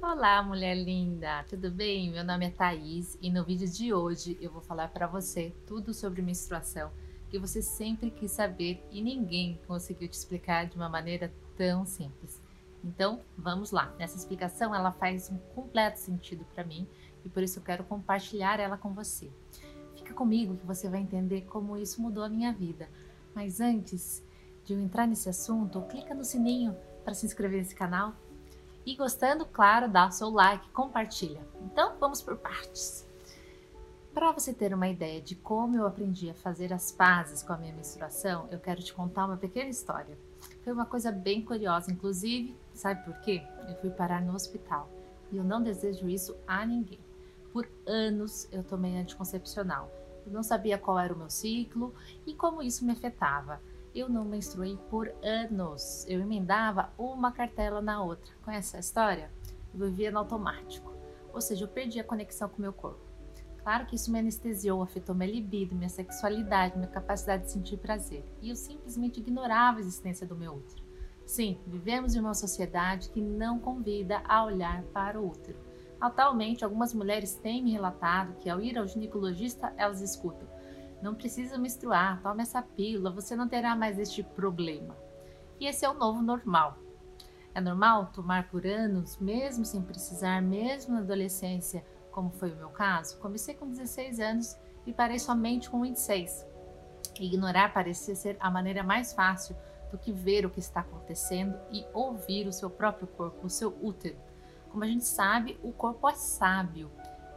Olá, mulher linda, tudo bem? Meu nome é Thaís e no vídeo de hoje eu vou falar para você tudo sobre menstruação que você sempre quis saber e ninguém conseguiu te explicar de uma maneira tão simples. Então, vamos lá. Nessa explicação ela faz um completo sentido para mim e por isso eu quero compartilhar ela com você. Fica comigo que você vai entender como isso mudou a minha vida. Mas antes de eu entrar nesse assunto, clica no sininho para se inscrever nesse canal e gostando, claro, dá o seu like, compartilha. Então, vamos por partes. Para você ter uma ideia de como eu aprendi a fazer as pazes com a minha menstruação, eu quero te contar uma pequena história. Foi uma coisa bem curiosa, inclusive, sabe por quê? Eu fui parar no hospital e eu não desejo isso a ninguém. Por anos eu tomei anticoncepcional. Eu não sabia qual era o meu ciclo e como isso me afetava eu não menstruei por anos. Eu emendava uma cartela na outra. Conhece essa história? Eu vivia no automático. Ou seja, eu perdi a conexão com o meu corpo. Claro que isso me anestesiou, afetou minha libido, minha sexualidade, minha capacidade de sentir prazer. E eu simplesmente ignorava a existência do meu útero. Sim, vivemos em uma sociedade que não convida a olhar para o útero. Atualmente, algumas mulheres têm me relatado que ao ir ao ginecologista, elas escutam não precisa menstruar, tome essa pílula, você não terá mais este problema. E esse é o novo normal. É normal tomar por anos, mesmo sem precisar, mesmo na adolescência, como foi o meu caso? Comecei com 16 anos e parei somente com 26. Ignorar parecia ser a maneira mais fácil do que ver o que está acontecendo e ouvir o seu próprio corpo, o seu útero. Como a gente sabe, o corpo é sábio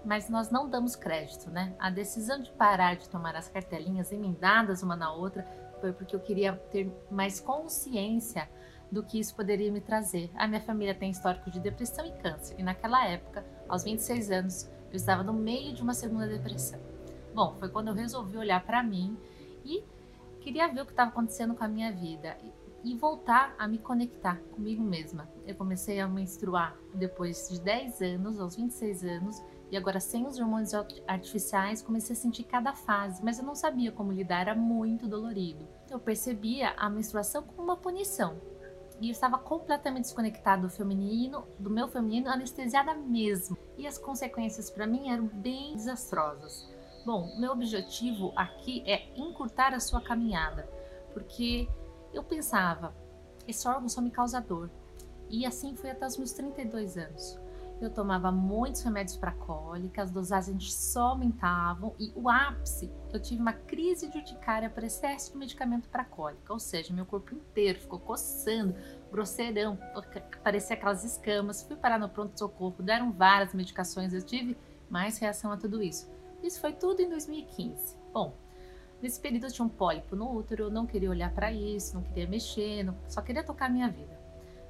mas nós não damos crédito, né? A decisão de parar de tomar as cartelinhas emendadas uma na outra foi porque eu queria ter mais consciência do que isso poderia me trazer. A minha família tem histórico de depressão e câncer, e naquela época, aos 26 anos, eu estava no meio de uma segunda depressão. Bom, foi quando eu resolvi olhar para mim e queria ver o que estava acontecendo com a minha vida e voltar a me conectar comigo mesma. Eu comecei a menstruar depois de 10 anos, aos 26 anos, e agora, sem os hormônios artificiais, comecei a sentir cada fase, mas eu não sabia como lidar, era muito dolorido. Eu percebia a menstruação como uma punição. E eu estava completamente desconectada do feminino, do meu feminino, anestesiada mesmo. E as consequências para mim eram bem desastrosas. Bom, meu objetivo aqui é encurtar a sua caminhada, porque eu pensava, esse órgão só me causa dor. E assim foi até os meus 32 anos eu tomava muitos remédios para cólica, as dosagens só aumentavam e o ápice, eu tive uma crise de urticária por excesso de medicamento para cólica, ou seja, meu corpo inteiro ficou coçando, grosseirão, parecia aquelas escamas, fui parar no pronto-socorro, deram várias medicações, eu tive mais reação a tudo isso. Isso foi tudo em 2015. Bom, nesse período eu tinha um pólipo no útero, eu não queria olhar para isso, não queria mexer, não, só queria tocar minha vida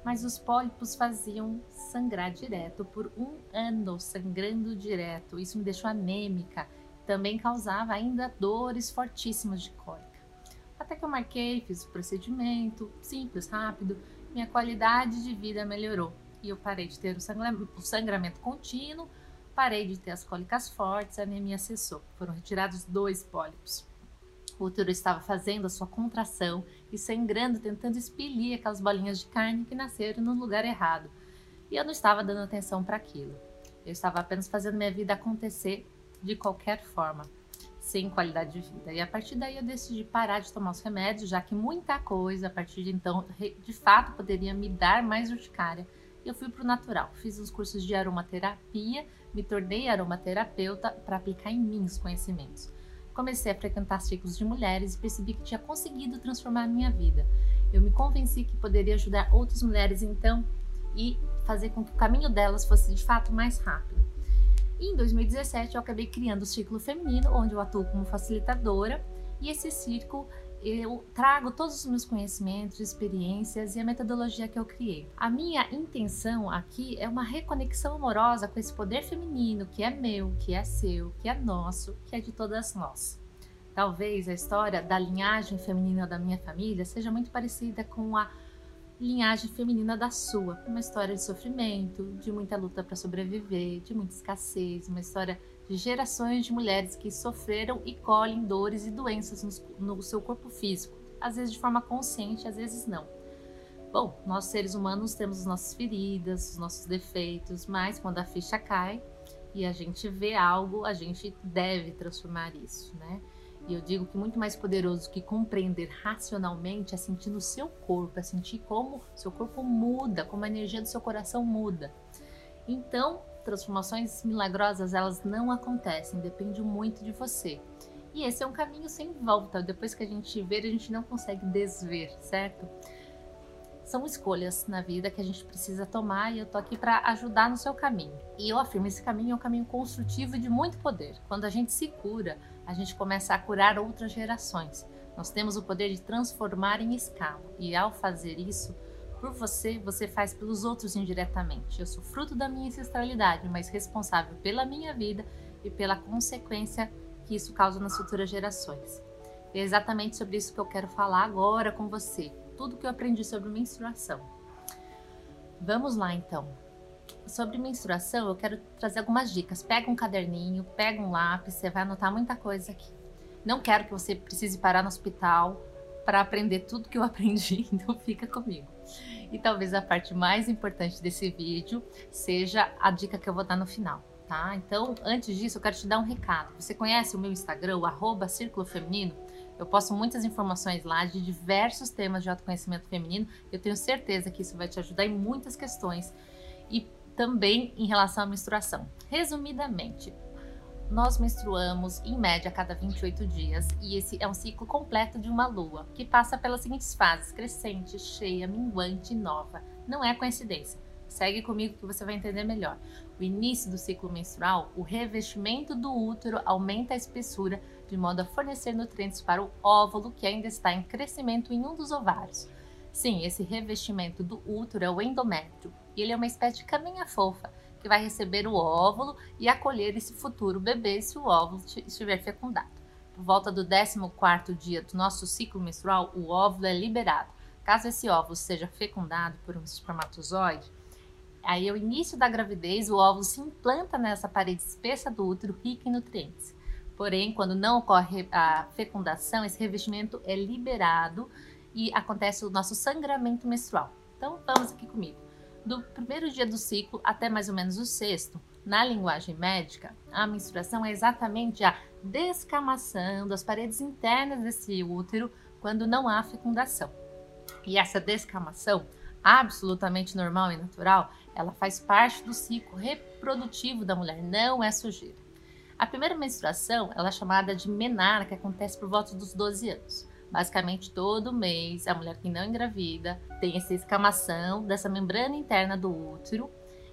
mas os pólipos faziam sangrar direto por um ano, sangrando direto. Isso me deixou anêmica, também causava ainda dores fortíssimas de cólica. Até que eu marquei, fiz o procedimento, simples, rápido, minha qualidade de vida melhorou e eu parei de ter o sangramento contínuo, parei de ter as cólicas fortes, a anemia cessou. Foram retirados dois pólipos. O útero estava fazendo a sua contração e sangrando, tentando expelir aquelas bolinhas de carne que nasceram no lugar errado. E eu não estava dando atenção para aquilo. Eu estava apenas fazendo minha vida acontecer de qualquer forma, sem qualidade de vida. E a partir daí eu decidi parar de tomar os remédios, já que muita coisa a partir de então de fato poderia me dar mais urticária. Eu fui para o natural. Fiz uns cursos de aromaterapia, me tornei aromaterapeuta para aplicar em mim os conhecimentos. Comecei a frequentar ciclos de mulheres e percebi que tinha conseguido transformar a minha vida. Eu me convenci que poderia ajudar outras mulheres então e fazer com que o caminho delas fosse de fato mais rápido. E em 2017 eu acabei criando o Círculo Feminino, onde eu atuo como facilitadora, e esse círculo eu trago todos os meus conhecimentos, experiências e a metodologia que eu criei. A minha intenção aqui é uma reconexão amorosa com esse poder feminino que é meu, que é seu, que é nosso, que é de todas nós. Talvez a história da linhagem feminina da minha família seja muito parecida com a linhagem feminina da sua. Uma história de sofrimento, de muita luta para sobreviver, de muita escassez, uma história gerações de mulheres que sofreram e colhem dores e doenças no, no seu corpo físico, às vezes de forma consciente, às vezes não. Bom, nós seres humanos temos as nossas feridas, os nossos defeitos, mas quando a ficha cai e a gente vê algo, a gente deve transformar isso, né? E eu digo que muito mais poderoso que compreender racionalmente é sentir no seu corpo, é sentir como seu corpo muda, como a energia do seu coração muda. Então, transformações milagrosas, elas não acontecem, depende muito de você. E esse é um caminho sem volta. Depois que a gente vê, a gente não consegue desver, certo? São escolhas na vida que a gente precisa tomar e eu tô aqui para ajudar no seu caminho. E eu afirmo, esse caminho é um caminho construtivo de muito poder. Quando a gente se cura, a gente começa a curar outras gerações. Nós temos o poder de transformar em escala. E ao fazer isso, por você, você faz pelos outros indiretamente. Eu sou fruto da minha ancestralidade, mas responsável pela minha vida e pela consequência que isso causa nas futuras gerações. E é exatamente sobre isso que eu quero falar agora com você. Tudo que eu aprendi sobre menstruação. Vamos lá então. Sobre menstruação, eu quero trazer algumas dicas. Pega um caderninho, pega um lápis, você vai anotar muita coisa aqui. Não quero que você precise parar no hospital para aprender tudo que eu aprendi, então fica comigo. E talvez a parte mais importante desse vídeo seja a dica que eu vou dar no final tá? Então, antes disso, eu quero te dar um recado. Você conhece o meu Instagram, o Círculo Feminino? Eu posto muitas informações lá de diversos temas de autoconhecimento feminino. Eu tenho certeza que isso vai te ajudar em muitas questões e também em relação à menstruação. Resumidamente, nós menstruamos em média a cada 28 dias e esse é um ciclo completo de uma lua que passa pelas seguintes fases: crescente, cheia, minguante e nova. Não é coincidência. Segue comigo que você vai entender melhor. O início do ciclo menstrual, o revestimento do útero aumenta a espessura de modo a fornecer nutrientes para o óvulo que ainda está em crescimento em um dos ovários. Sim, esse revestimento do útero é o endométrio, e ele é uma espécie de caminha fofa que vai receber o óvulo e acolher esse futuro bebê se o óvulo estiver fecundado. Por volta do 14º dia do nosso ciclo menstrual, o óvulo é liberado. Caso esse óvulo seja fecundado por um espermatozoide, Aí, ao início da gravidez, o óvulo se implanta nessa parede espessa do útero, rica em nutrientes. Porém, quando não ocorre a fecundação, esse revestimento é liberado e acontece o nosso sangramento menstrual. Então, vamos aqui comigo. Do primeiro dia do ciclo até mais ou menos o sexto, na linguagem médica, a menstruação é exatamente a descamação das paredes internas desse útero quando não há fecundação. E essa descamação, absolutamente normal e natural, ela faz parte do ciclo reprodutivo da mulher, não é sujeira. A primeira menstruação ela é chamada de menarca, que acontece por volta dos 12 anos. Basicamente, todo mês, a mulher que não engravida tem essa escamação dessa membrana interna do útero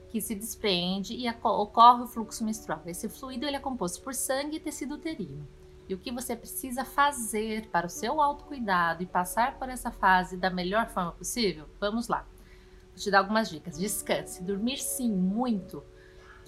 que se desprende e ocorre o fluxo menstrual. Esse fluido ele é composto por sangue e tecido uterino. E o que você precisa fazer para o seu autocuidado e passar por essa fase da melhor forma possível? Vamos lá. Vou te dar algumas dicas. Descanse. Dormir sim, muito.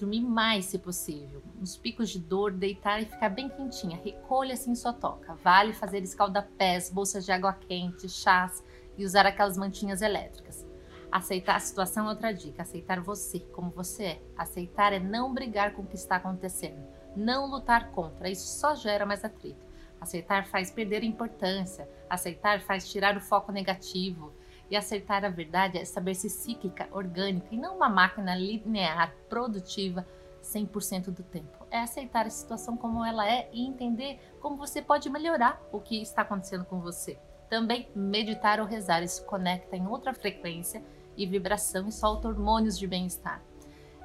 Dormir mais se possível. Nos picos de dor, deitar e ficar bem quentinha. Recolha-se em sua toca. Vale fazer escalda-pés, bolsas de água quente, chás e usar aquelas mantinhas elétricas. Aceitar a situação é outra dica. Aceitar você como você é. Aceitar é não brigar com o que está acontecendo. Não lutar contra. Isso só gera mais atrito. Aceitar faz perder importância. Aceitar faz tirar o foco negativo. E aceitar a verdade é saber-se cíclica, orgânica e não uma máquina linear, produtiva 100% do tempo. É aceitar a situação como ela é e entender como você pode melhorar o que está acontecendo com você. Também meditar ou rezar, isso conecta em outra frequência e vibração e solta hormônios de bem-estar.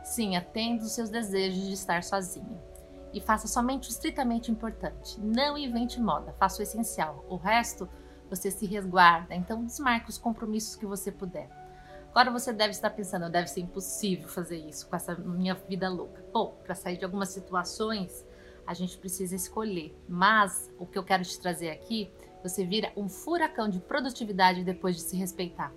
Sim, atenda os seus desejos de estar sozinha. E faça somente o estritamente importante. Não invente moda, faça o essencial. O resto você se resguarda. Então, desmarque os compromissos que você puder. Agora você deve estar pensando, deve ser impossível fazer isso com essa minha vida louca. Bom, para sair de algumas situações, a gente precisa escolher. Mas o que eu quero te trazer aqui, você vira um furacão de produtividade depois de se respeitar.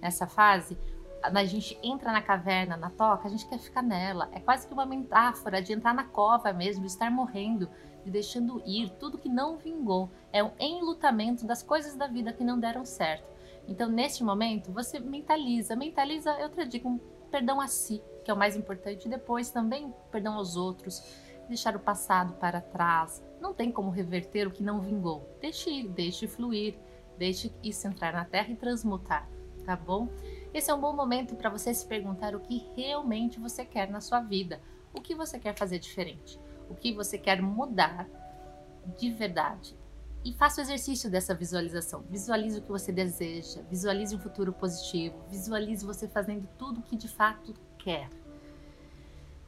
Nessa fase, a gente entra na caverna, na toca, a gente quer ficar nela. É quase que uma metáfora de entrar na cova mesmo, estar morrendo de deixando ir tudo que não vingou. É um enlutamento das coisas da vida que não deram certo. Então, neste momento, você mentaliza. Mentaliza, é outra dica, um perdão a si, que é o mais importante. E depois também perdão aos outros. Deixar o passado para trás. Não tem como reverter o que não vingou. Deixe ir, deixe fluir. Deixe isso entrar na terra e transmutar. tá bom? Esse é um bom momento para você se perguntar o que realmente você quer na sua vida, o que você quer fazer diferente, o que você quer mudar de verdade. E faça o exercício dessa visualização. Visualize o que você deseja, visualize um futuro positivo, visualize você fazendo tudo o que de fato quer.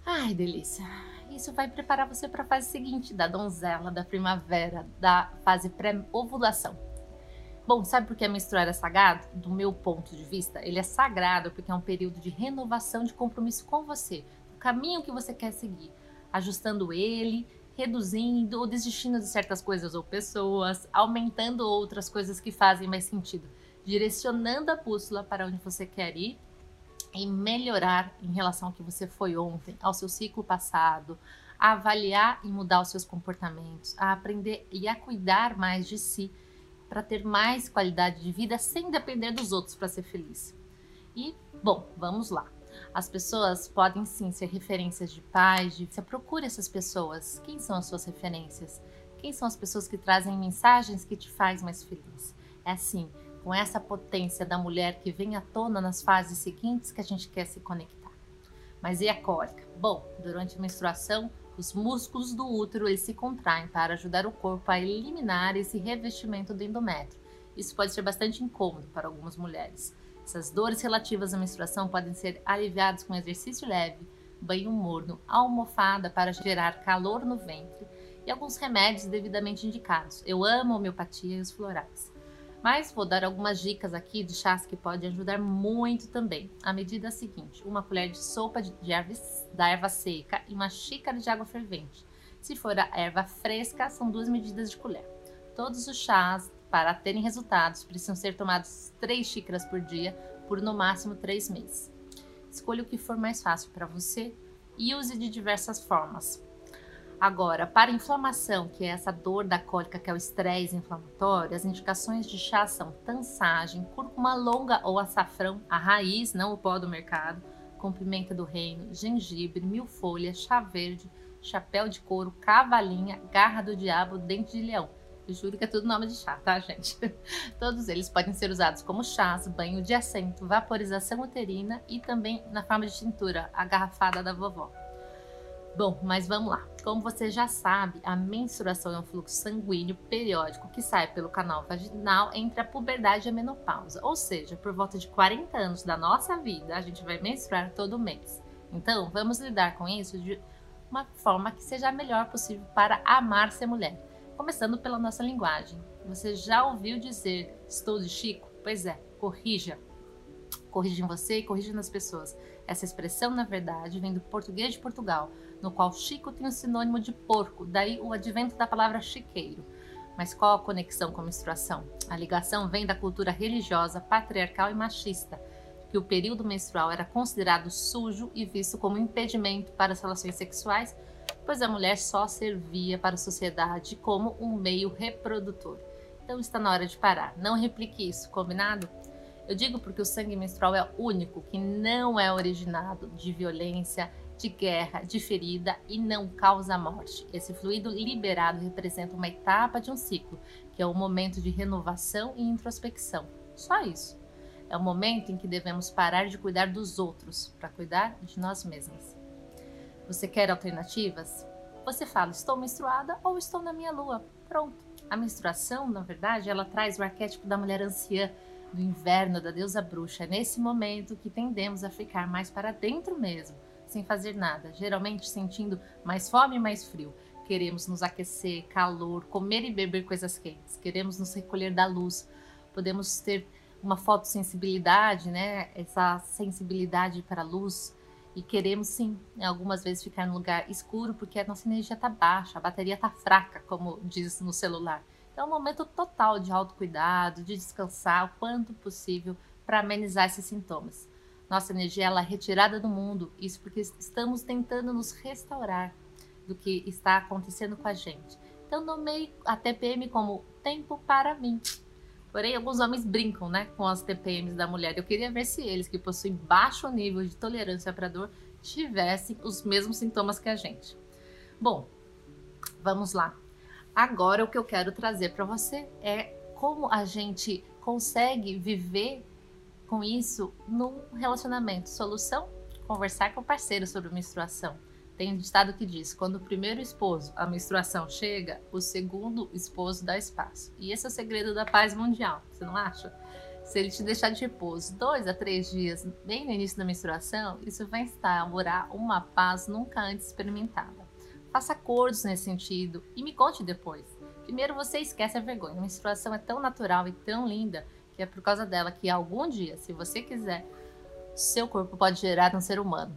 Ai, delícia! Isso vai preparar você para a fase seguinte da donzela, da primavera, da fase pré-ovulação. Bom, sabe por que menstruar é sagrado? Do meu ponto de vista, ele é sagrado porque é um período de renovação de compromisso com você, o caminho que você quer seguir, ajustando ele reduzindo ou desistindo de certas coisas ou pessoas, aumentando outras coisas que fazem mais sentido, direcionando a bússola para onde você quer ir e melhorar em relação ao que você foi ontem, ao seu ciclo passado, a avaliar e mudar os seus comportamentos, a aprender e a cuidar mais de si para ter mais qualidade de vida sem depender dos outros para ser feliz. E, bom, vamos lá. As pessoas podem sim ser referências de pais, de... você procure essas pessoas. Quem são as suas referências? Quem são as pessoas que trazem mensagens que te faz mais feliz? É assim, com essa potência da mulher que vem à tona nas fases seguintes que a gente quer se conectar. Mas e a cólica? Bom, durante a menstruação, os músculos do útero eles se contraem para ajudar o corpo a eliminar esse revestimento do endométrio. Isso pode ser bastante incômodo para algumas mulheres. Essas dores relativas à menstruação podem ser aliviadas com exercício leve, banho morno, almofada para gerar calor no ventre e alguns remédios devidamente indicados. Eu amo a homeopatia e os florais. Mas vou dar algumas dicas aqui de chás que podem ajudar muito também. A medida é a seguinte: uma colher de sopa de erva, da erva seca e uma xícara de água fervente. Se for a erva fresca, são duas medidas de colher. Todos os chás para terem resultados, precisam ser tomados 3 xícaras por dia por no máximo 3 meses. Escolha o que for mais fácil para você e use de diversas formas. Agora, para inflamação, que é essa dor da cólica, que é o estresse inflamatório, as indicações de chá são tansagem, cúrcuma longa ou açafrão, a raiz, não o pó do mercado, com pimenta do reino, gengibre, mil folhas, chá verde, chapéu de couro, cavalinha, garra do diabo, dente de leão. Juro que é tudo nome de chá, tá, gente? Todos eles podem ser usados como chás, banho de assento, vaporização uterina e também na forma de tintura, a garrafada da vovó. Bom, mas vamos lá. Como você já sabe, a menstruação é um fluxo sanguíneo periódico que sai pelo canal vaginal entre a puberdade e a menopausa. Ou seja, por volta de 40 anos da nossa vida, a gente vai menstruar todo mês. Então, vamos lidar com isso de uma forma que seja a melhor possível para amar ser mulher. Começando pela nossa linguagem. Você já ouviu dizer estou de Chico? Pois é, corrija. Corrija em você e corrija nas pessoas. Essa expressão, na verdade, vem do português de Portugal, no qual Chico tem o sinônimo de porco, daí o advento da palavra chiqueiro. Mas qual a conexão com a menstruação? A ligação vem da cultura religiosa, patriarcal e machista, que o período menstrual era considerado sujo e visto como impedimento para as relações sexuais pois a mulher só servia para a sociedade como um meio reprodutor. Então está na hora de parar. Não replique isso, combinado? Eu digo porque o sangue menstrual é único, que não é originado de violência, de guerra, de ferida e não causa morte. Esse fluido liberado representa uma etapa de um ciclo, que é o um momento de renovação e introspecção. Só isso. É o momento em que devemos parar de cuidar dos outros para cuidar de nós mesmas. Você quer alternativas? Você fala, estou menstruada ou estou na minha lua. Pronto. A menstruação, na verdade, ela traz o arquétipo da mulher anciã, do inverno, da deusa bruxa. É nesse momento que tendemos a ficar mais para dentro mesmo, sem fazer nada, geralmente sentindo mais fome e mais frio. Queremos nos aquecer, calor, comer e beber coisas quentes. Queremos nos recolher da luz. Podemos ter uma fotossensibilidade, né? Essa sensibilidade para a luz e queremos sim, algumas vezes ficar num lugar escuro porque a nossa energia está baixa, a bateria está fraca, como diz no celular. Então é um momento total de autocuidado, de descansar o quanto possível para amenizar esses sintomas. Nossa energia ela é retirada do mundo, isso porque estamos tentando nos restaurar do que está acontecendo com a gente. Então nomeei a TPM como tempo para mim. Porém, alguns homens brincam né, com as TPMs da mulher. Eu queria ver se eles, que possuem baixo nível de tolerância para dor, tivessem os mesmos sintomas que a gente. Bom, vamos lá. Agora, o que eu quero trazer para você é como a gente consegue viver com isso num relacionamento? Solução? Conversar com o parceiro sobre menstruação. Tem um ditado que diz: quando o primeiro esposo, a menstruação chega, o segundo esposo dá espaço. E esse é o segredo da paz mundial, você não acha? Se ele te deixar de repouso dois a três dias, bem no início da menstruação, isso vai instaurar uma paz nunca antes experimentada. Faça acordos nesse sentido e me conte depois. Primeiro você esquece a vergonha. A menstruação é tão natural e tão linda que é por causa dela que algum dia, se você quiser, seu corpo pode gerar um ser humano.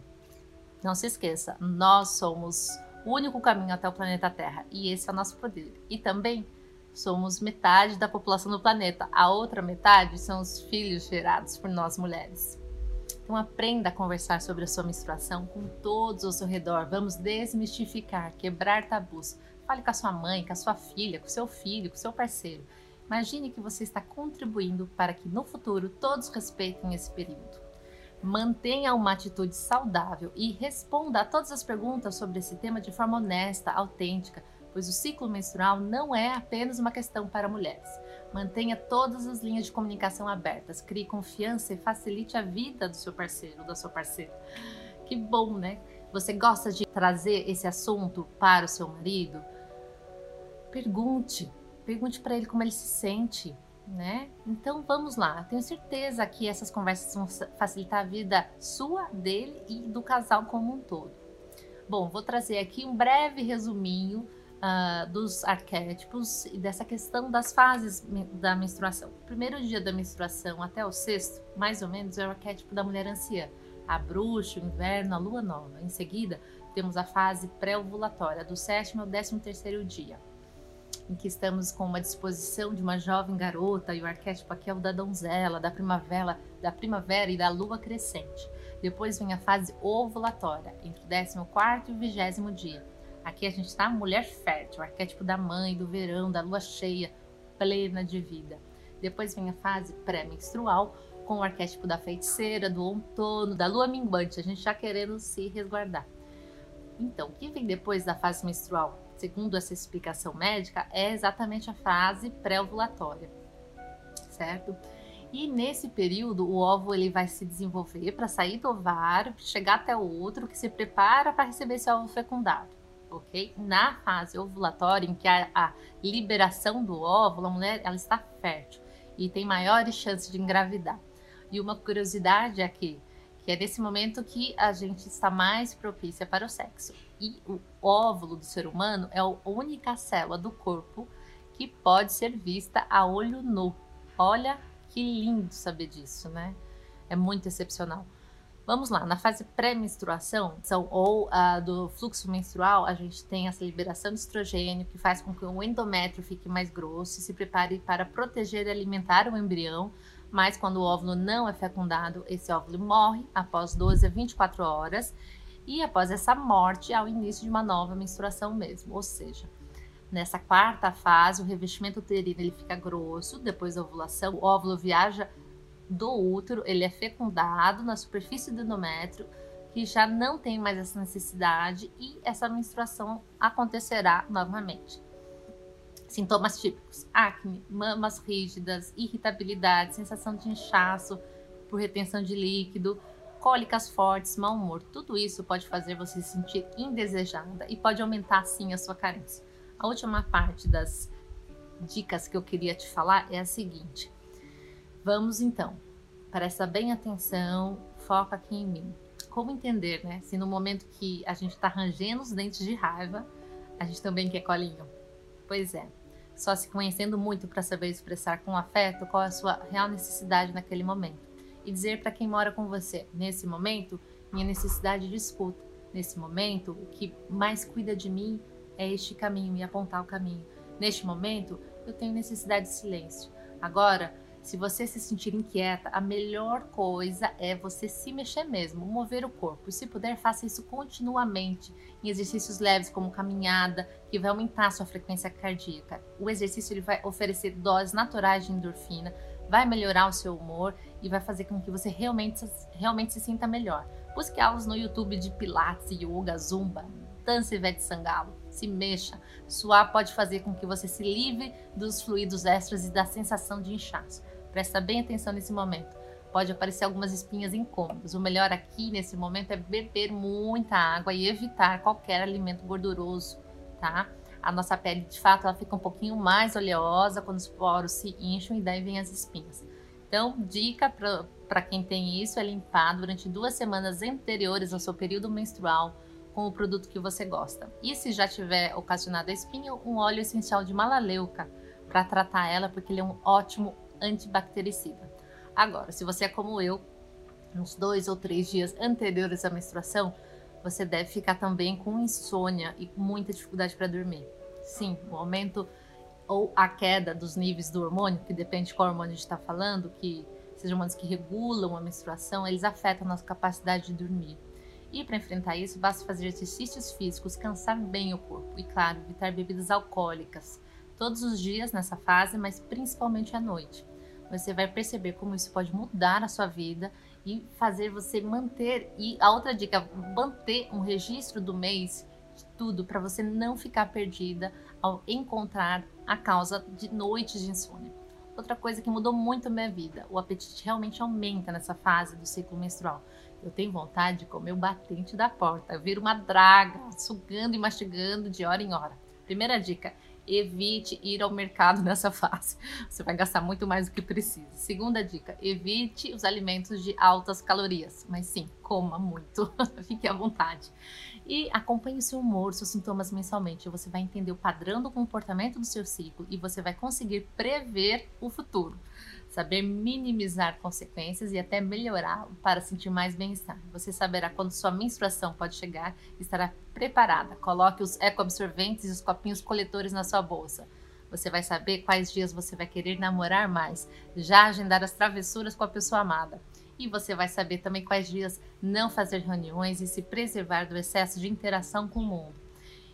Não se esqueça, nós somos o único caminho até o planeta Terra e esse é o nosso poder. E também somos metade da população do planeta, a outra metade são os filhos gerados por nós mulheres. Então aprenda a conversar sobre a sua menstruação com todos ao seu redor. Vamos desmistificar, quebrar tabus. Fale com a sua mãe, com a sua filha, com o seu filho, com o seu parceiro. Imagine que você está contribuindo para que no futuro todos respeitem esse período. Mantenha uma atitude saudável e responda a todas as perguntas sobre esse tema de forma honesta, autêntica, pois o ciclo menstrual não é apenas uma questão para mulheres. Mantenha todas as linhas de comunicação abertas, crie confiança e facilite a vida do seu parceiro, da sua parceira. Que bom, né? Você gosta de trazer esse assunto para o seu marido? Pergunte, Pergunte para ele como ele se sente, né? Então vamos lá. Tenho certeza que essas conversas vão facilitar a vida sua, dele e do casal como um todo. Bom, vou trazer aqui um breve resuminho uh, dos arquétipos e dessa questão das fases da menstruação. O primeiro dia da menstruação até o sexto, mais ou menos, é o arquétipo da mulher anciã. A bruxa, o inverno, a lua nova. Em seguida, temos a fase pré-ovulatória, do sétimo ao décimo terceiro dia em que estamos com uma disposição de uma jovem garota e o arquétipo aqui é o da donzela, da primavera, da primavera e da lua crescente. Depois vem a fase ovulatória, entre o 14 e o 20 dia. Aqui a gente está mulher fértil, o arquétipo da mãe, do verão, da lua cheia, plena de vida. Depois vem a fase pré-menstrual, com o arquétipo da feiticeira, do outono, da lua minguante, a gente já querendo se resguardar. Então, o que vem depois da fase menstrual? Segundo essa explicação médica, é exatamente a fase pré-ovulatória, certo? E nesse período, o óvulo ele vai se desenvolver para sair do ovário, chegar até o outro que se prepara para receber esse óvulo fecundado, ok? Na fase ovulatória, em que há a liberação do óvulo, a mulher ela está fértil e tem maiores chances de engravidar. E uma curiosidade aqui, que é nesse momento que a gente está mais propícia para o sexo. E o óvulo do ser humano é a única célula do corpo que pode ser vista a olho nu. Olha que lindo saber disso, né? É muito excepcional. Vamos lá, na fase pré-menstruação, ou uh, do fluxo menstrual, a gente tem essa liberação de estrogênio que faz com que o endométrio fique mais grosso e se prepare para proteger e alimentar o embrião mas quando o óvulo não é fecundado, esse óvulo morre após 12 a 24 horas e após essa morte ao início de uma nova menstruação mesmo, ou seja, nessa quarta fase o revestimento uterino ele fica grosso. Depois da ovulação, o óvulo viaja do útero, ele é fecundado na superfície do endométrio, que já não tem mais essa necessidade. E essa menstruação acontecerá novamente. Sintomas típicos: acne, mamas rígidas, irritabilidade, sensação de inchaço por retenção de líquido, cólicas fortes, mau humor. Tudo isso pode fazer você se sentir indesejada e pode aumentar sim a sua carência. A última parte das dicas que eu queria te falar é a seguinte: vamos então, presta bem atenção, foca aqui em mim. Como entender, né? Se no momento que a gente está rangendo os dentes de raiva, a gente também quer colinho. Pois é, só se conhecendo muito para saber expressar com afeto qual é a sua real necessidade naquele momento. E dizer para quem mora com você, nesse momento, minha necessidade de escuta. Nesse momento, o que mais cuida de mim é este caminho e apontar o caminho. Neste momento, eu tenho necessidade de silêncio. Agora, se você se sentir inquieta, a melhor coisa é você se mexer mesmo, mover o corpo. Se puder, faça isso continuamente, em exercícios leves como caminhada, que vai aumentar sua frequência cardíaca. O exercício ele vai oferecer doses naturais de endorfina, vai melhorar o seu humor e vai fazer com que você realmente, realmente se sinta melhor. Busque aulas no YouTube de Pilates, Yoga, Zumba, dança Ivete Sangalo. Se mexa. Suar pode fazer com que você se livre dos fluidos extras e da sensação de inchaço. Presta bem atenção nesse momento. pode aparecer algumas espinhas incômodas. O melhor aqui nesse momento é beber muita água e evitar qualquer alimento gorduroso, tá? A nossa pele, de fato, ela fica um pouquinho mais oleosa quando os poros se incham e daí vem as espinhas. Então, dica para quem tem isso é limpar durante duas semanas anteriores ao seu período menstrual com o produto que você gosta. E se já tiver ocasionado a espinha, um óleo essencial de malaleuca para tratar ela, porque ele é um ótimo antibactericida. Agora, se você é como eu, uns dois ou três dias anteriores à menstruação, você deve ficar também com insônia e com muita dificuldade para dormir. Sim, o aumento ou a queda dos níveis do hormônio, que depende de qual hormônio a gente está falando, que sejam hormônios que regulam a menstruação, eles afetam a nossa capacidade de dormir. E para enfrentar isso, basta fazer exercícios físicos, cansar bem o corpo e, claro, evitar bebidas alcoólicas todos os dias nessa fase, mas principalmente à noite você vai perceber como isso pode mudar a sua vida e fazer você manter. E a outra dica, manter um registro do mês de tudo para você não ficar perdida ao encontrar a causa de noites de insônia. Outra coisa que mudou muito a minha vida, o apetite realmente aumenta nessa fase do ciclo menstrual. Eu tenho vontade de comer o batente da porta, eu viro uma draga, sugando e mastigando de hora em hora. Primeira dica, evite ir ao mercado nessa fase. Você vai gastar muito mais do que precisa. Segunda dica: evite os alimentos de altas calorias. Mas sim, coma muito. Fique à vontade. E acompanhe o seu humor, seus sintomas mensalmente. Você vai entender o padrão do comportamento do seu ciclo e você vai conseguir prever o futuro saber minimizar consequências e até melhorar para sentir mais bem-estar. Você saberá quando sua menstruação pode chegar e estará preparada. Coloque os ecoabsorventes e os copinhos coletores na sua bolsa. Você vai saber quais dias você vai querer namorar mais, já agendar as travessuras com a pessoa amada. E você vai saber também quais dias não fazer reuniões e se preservar do excesso de interação com o mundo.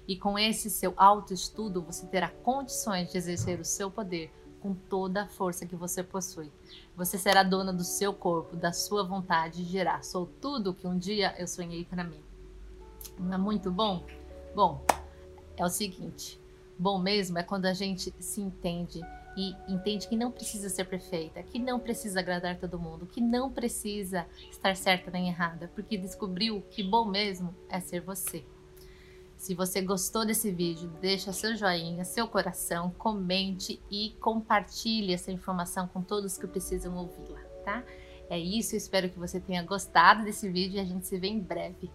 E com esse seu autoestudo, você terá condições de exercer o seu poder com toda a força que você possui. Você será dona do seu corpo, da sua vontade de gerar. Sou tudo que um dia eu sonhei para mim. Não é muito bom? Bom, é o seguinte: bom mesmo é quando a gente se entende e entende que não precisa ser perfeita, que não precisa agradar todo mundo, que não precisa estar certa nem errada, porque descobriu que bom mesmo é ser você. Se você gostou desse vídeo, deixa seu joinha, seu coração, comente e compartilhe essa informação com todos que precisam ouvi-la, tá? É isso, espero que você tenha gostado desse vídeo e a gente se vê em breve.